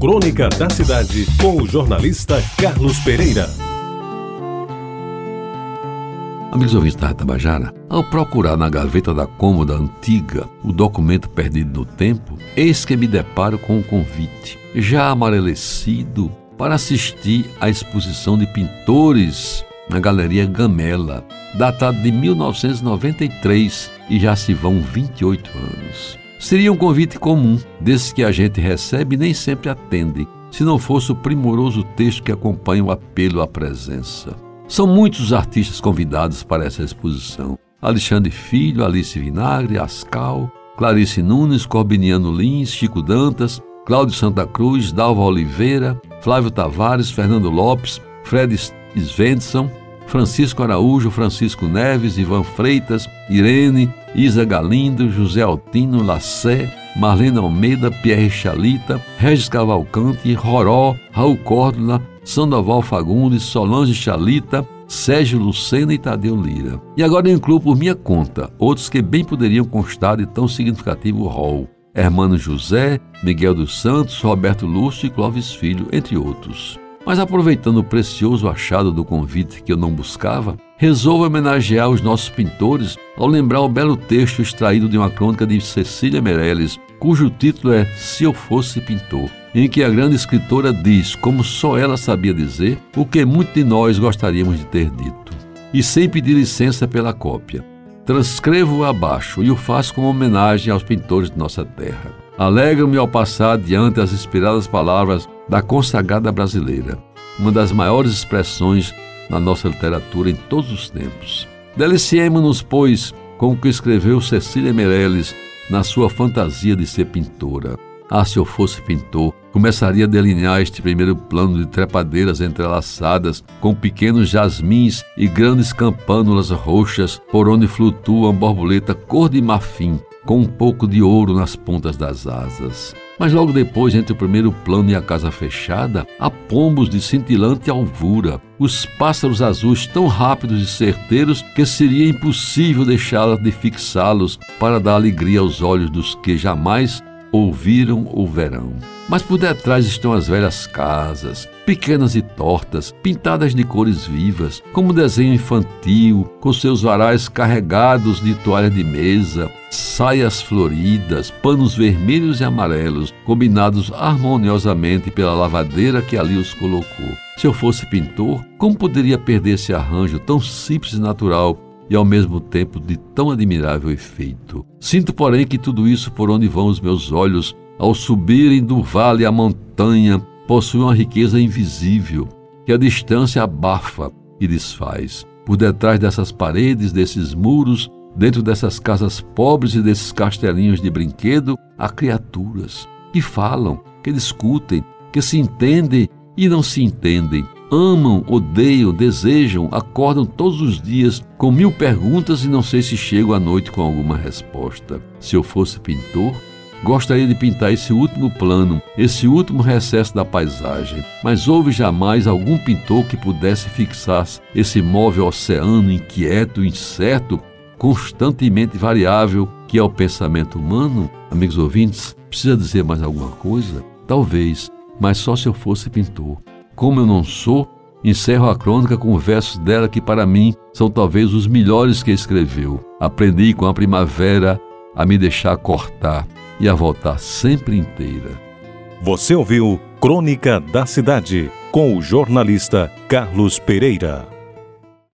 Crônica da Cidade, com o jornalista Carlos Pereira. Amigos ouvintes da Tabajara, ao procurar na gaveta da cômoda antiga o documento perdido no tempo, eis que me deparo com um convite, já amarelecido, para assistir à exposição de pintores na Galeria Gamela, datado de 1993 e já se vão 28 anos. Seria um convite comum, desses que a gente recebe e nem sempre atende, se não fosse o primoroso texto que acompanha o apelo à presença. São muitos os artistas convidados para essa exposição. Alexandre Filho, Alice Vinagre, Ascal, Clarice Nunes, Corbiniano Lins, Chico Dantas, Cláudio Santa Cruz, Dalva Oliveira, Flávio Tavares, Fernando Lopes, Fred Svensson, Francisco Araújo, Francisco Neves, Ivan Freitas, Irene, Isa Galindo, José Altino, Lassé, Marlene Almeida, Pierre Chalita, Regis Cavalcante, Roró, Raul Córdola, Sandoval Fagundes, Solange Chalita, Sérgio Lucena e Tadeu Lira. E agora eu incluo por minha conta outros que bem poderiam constar de tão significativo rol. Hermano José, Miguel dos Santos, Roberto Lúcio e Clóvis Filho, entre outros. Mas aproveitando o precioso achado do convite que eu não buscava, resolvo homenagear os nossos pintores ao lembrar o belo texto extraído de uma crônica de Cecília Meirelles, cujo título é Se Eu Fosse Pintor, em que a grande escritora diz, como só ela sabia dizer, o que muito de nós gostaríamos de ter dito. E sem pedir licença pela cópia. Transcrevo abaixo e o faço como homenagem aos pintores de nossa terra. Alegro-me ao passar diante as inspiradas palavras da consagrada brasileira, uma das maiores expressões na nossa literatura em todos os tempos. Deliciemos-nos, pois, com o que escreveu Cecília Meirelles na sua fantasia de ser pintora. Ah, se eu fosse pintor, começaria a delinear este primeiro plano de trepadeiras entrelaçadas, com pequenos jasmins e grandes campânulas roxas, por onde flutua uma borboleta cor de marfim, com um pouco de ouro nas pontas das asas. Mas logo depois, entre o primeiro plano e a casa fechada, há pombos de cintilante alvura, os pássaros azuis tão rápidos e certeiros que seria impossível deixá-la de fixá-los para dar alegria aos olhos dos que jamais ouviram o verão. Mas por detrás estão as velhas casas, pequenas e tortas, pintadas de cores vivas, como desenho infantil, com seus varais carregados de toalha de mesa, saias floridas, panos vermelhos e amarelos, combinados harmoniosamente pela lavadeira que ali os colocou. Se eu fosse pintor, como poderia perder esse arranjo tão simples e natural e ao mesmo tempo de tão admirável efeito. Sinto, porém, que tudo isso por onde vão os meus olhos, ao subirem do vale à montanha, possui uma riqueza invisível, que a distância abafa e desfaz. Por detrás dessas paredes, desses muros, dentro dessas casas pobres e desses castelinhos de brinquedo, há criaturas que falam, que discutem, que se entendem e não se entendem, amam, odeiam, desejam, acordam todos os dias com mil perguntas e não sei se chego à noite com alguma resposta. Se eu fosse pintor, gostaria de pintar esse último plano, esse último recesso da paisagem, mas houve jamais algum pintor que pudesse fixar esse móvel oceano inquieto, incerto, constantemente variável que é o pensamento humano? Amigos ouvintes, precisa dizer mais alguma coisa? Talvez, mas só se eu fosse pintor como eu não sou, encerro a crônica com versos dela que, para mim, são talvez os melhores que escreveu. Aprendi com a primavera a me deixar cortar e a voltar sempre inteira. Você ouviu Crônica da Cidade com o jornalista Carlos Pereira.